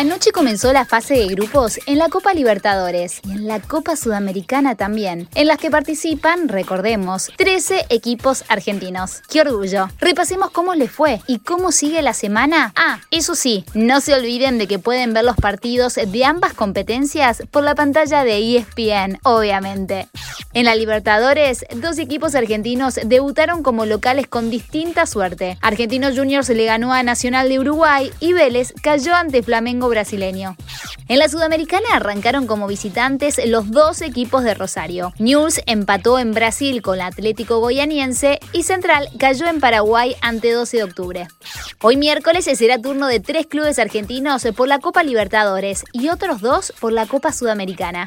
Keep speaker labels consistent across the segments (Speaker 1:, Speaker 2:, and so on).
Speaker 1: Anoche comenzó la fase de grupos en la Copa Libertadores y en la Copa Sudamericana también, en las que participan, recordemos, 13 equipos argentinos. ¡Qué orgullo! Repasemos cómo les fue y cómo sigue la semana. Ah, eso sí, no se olviden de que pueden ver los partidos de ambas competencias por la pantalla de ESPN, obviamente. En la Libertadores, dos equipos argentinos debutaron como locales con distinta suerte. Argentinos Juniors le ganó a Nacional de Uruguay y Vélez cayó ante Flamengo brasileño. En la Sudamericana arrancaron como visitantes los dos equipos de Rosario. News empató en Brasil con Atlético Goianiense y Central cayó en Paraguay ante 12 de octubre. Hoy miércoles será turno de tres clubes argentinos por la Copa Libertadores y otros dos por la Copa Sudamericana.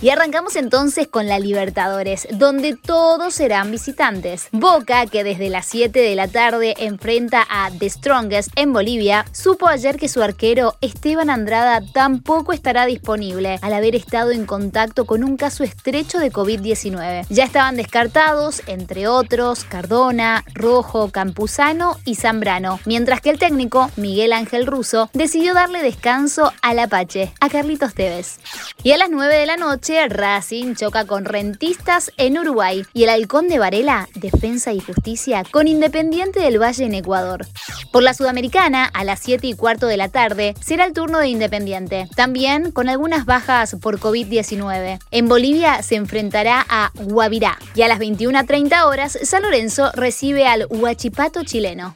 Speaker 1: Y arrancamos entonces con la Libertadores, donde todos serán visitantes. Boca, que desde las 7 de la tarde enfrenta a The Strongest en Bolivia, supo ayer que su arquero Esteban Andrada tampoco estará disponible al haber estado en contacto con un caso estrecho de COVID-19. Ya estaban descartados, entre otros, Cardona, Rojo, Campuzano y Zambrano, mientras que el técnico, Miguel Ángel Russo, decidió darle descanso al Apache, a Carlitos Tevez. Y a las 9 de la noche, Racing choca con Rentistas en Uruguay y el Halcón de Varela, Defensa y Justicia, con Independiente del Valle en Ecuador. Por la Sudamericana, a las 7 y cuarto de la tarde, será el turno de Independiente, con algunas bajas por COVID-19. En Bolivia se enfrentará a Guavirá y a las 21.30 horas San Lorenzo recibe al Huachipato chileno.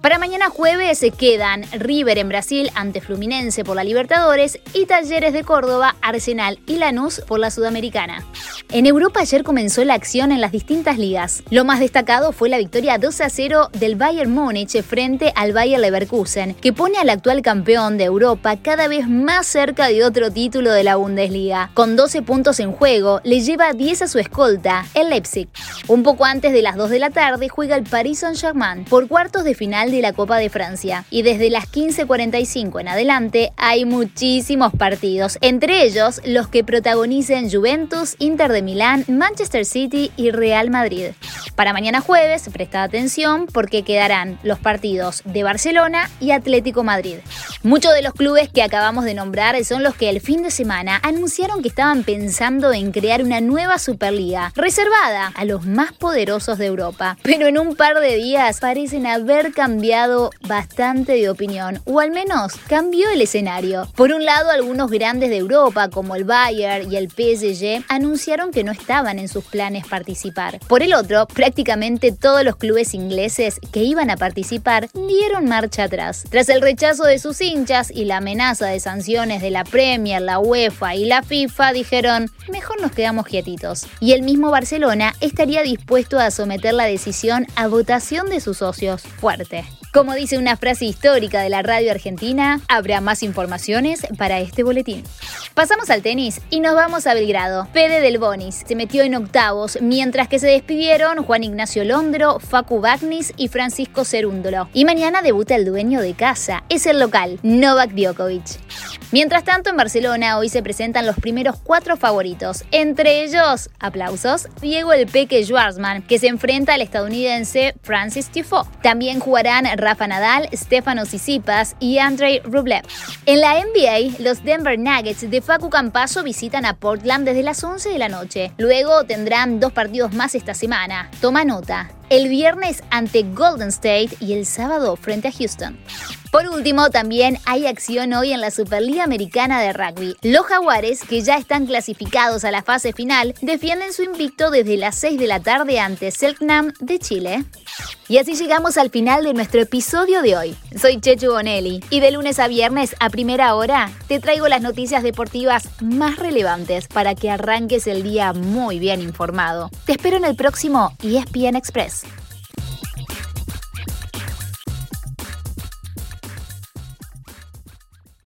Speaker 1: Para mañana jueves se quedan River en Brasil ante Fluminense por la Libertadores y Talleres de Córdoba, Arsenal y Lanús por la Sudamericana. En Europa ayer comenzó la acción en las distintas ligas. Lo más destacado fue la victoria 2 a 0 del Bayern Múnich frente al Bayer Leverkusen, que pone al actual campeón de Europa cada vez más cerca de otro título de la Bundesliga. Con 12 puntos en juego, le lleva 10 a su escolta, el Leipzig. Un poco antes de las 2 de la tarde juega el Paris Saint-Germain por cuartos de final de la Copa de Francia. Y desde las 15.45 en adelante hay muchísimos partidos, entre ellos los que protagonicen Juventus, Inter de Milán, Manchester City y Real Madrid. Para mañana jueves, presta atención porque quedarán los partidos de Barcelona y Atlético Madrid. Muchos de los clubes que acabamos de nombrar son los que el fin de semana anunciaron que estaban pensando en crear una nueva Superliga reservada a los más poderosos de Europa. Pero en un par de días parecen haber cambiado bastante de opinión, o al menos cambió el escenario. Por un lado, algunos grandes de Europa, como el Bayern y el PSG, anunciaron que no estaban en sus planes participar. Por el otro, prácticamente todos los clubes ingleses que iban a participar dieron marcha atrás. Tras el rechazo de sus hinchas y la amenaza de sanciones de la Premier, la UEFA y la FIFA, dijeron, mejor nos quedamos quietitos. Y el mismo Barcelona estaría dispuesto a someter la decisión a votación de sus socios. Fuerte. Como dice una frase histórica de la radio argentina, habrá más informaciones para este boletín. Pasamos al tenis y nos vamos a Belgrado. Pede del Bonis se metió en octavos, mientras que se despidieron Juan Ignacio Londro, Facu Bagnis y Francisco Cerúndolo. Y mañana debuta el dueño de casa, es el local, Novak Djokovic. Mientras tanto, en Barcelona hoy se presentan los primeros cuatro favoritos, entre ellos, aplausos, Diego El Peque Schwarzman, que se enfrenta al estadounidense Francis Tifoe. También jugarán Rafa Nadal, Stefano Tsitsipas y Andrei Rublev. En la NBA, los Denver Nuggets de Facu Campaso visitan a Portland desde las 11 de la noche. Luego tendrán dos partidos más esta semana. Toma nota. El viernes ante Golden State y el sábado frente a Houston. Por último, también hay acción hoy en la Superliga Americana de Rugby. Los Jaguares, que ya están clasificados a la fase final, defienden su invicto desde las 6 de la tarde ante Selknam de Chile. Y así llegamos al final de nuestro episodio de hoy. Soy Chechu Bonelli y de lunes a viernes a primera hora te traigo las noticias deportivas más relevantes para que arranques el día muy bien informado. Te espero en el próximo ESPN Express.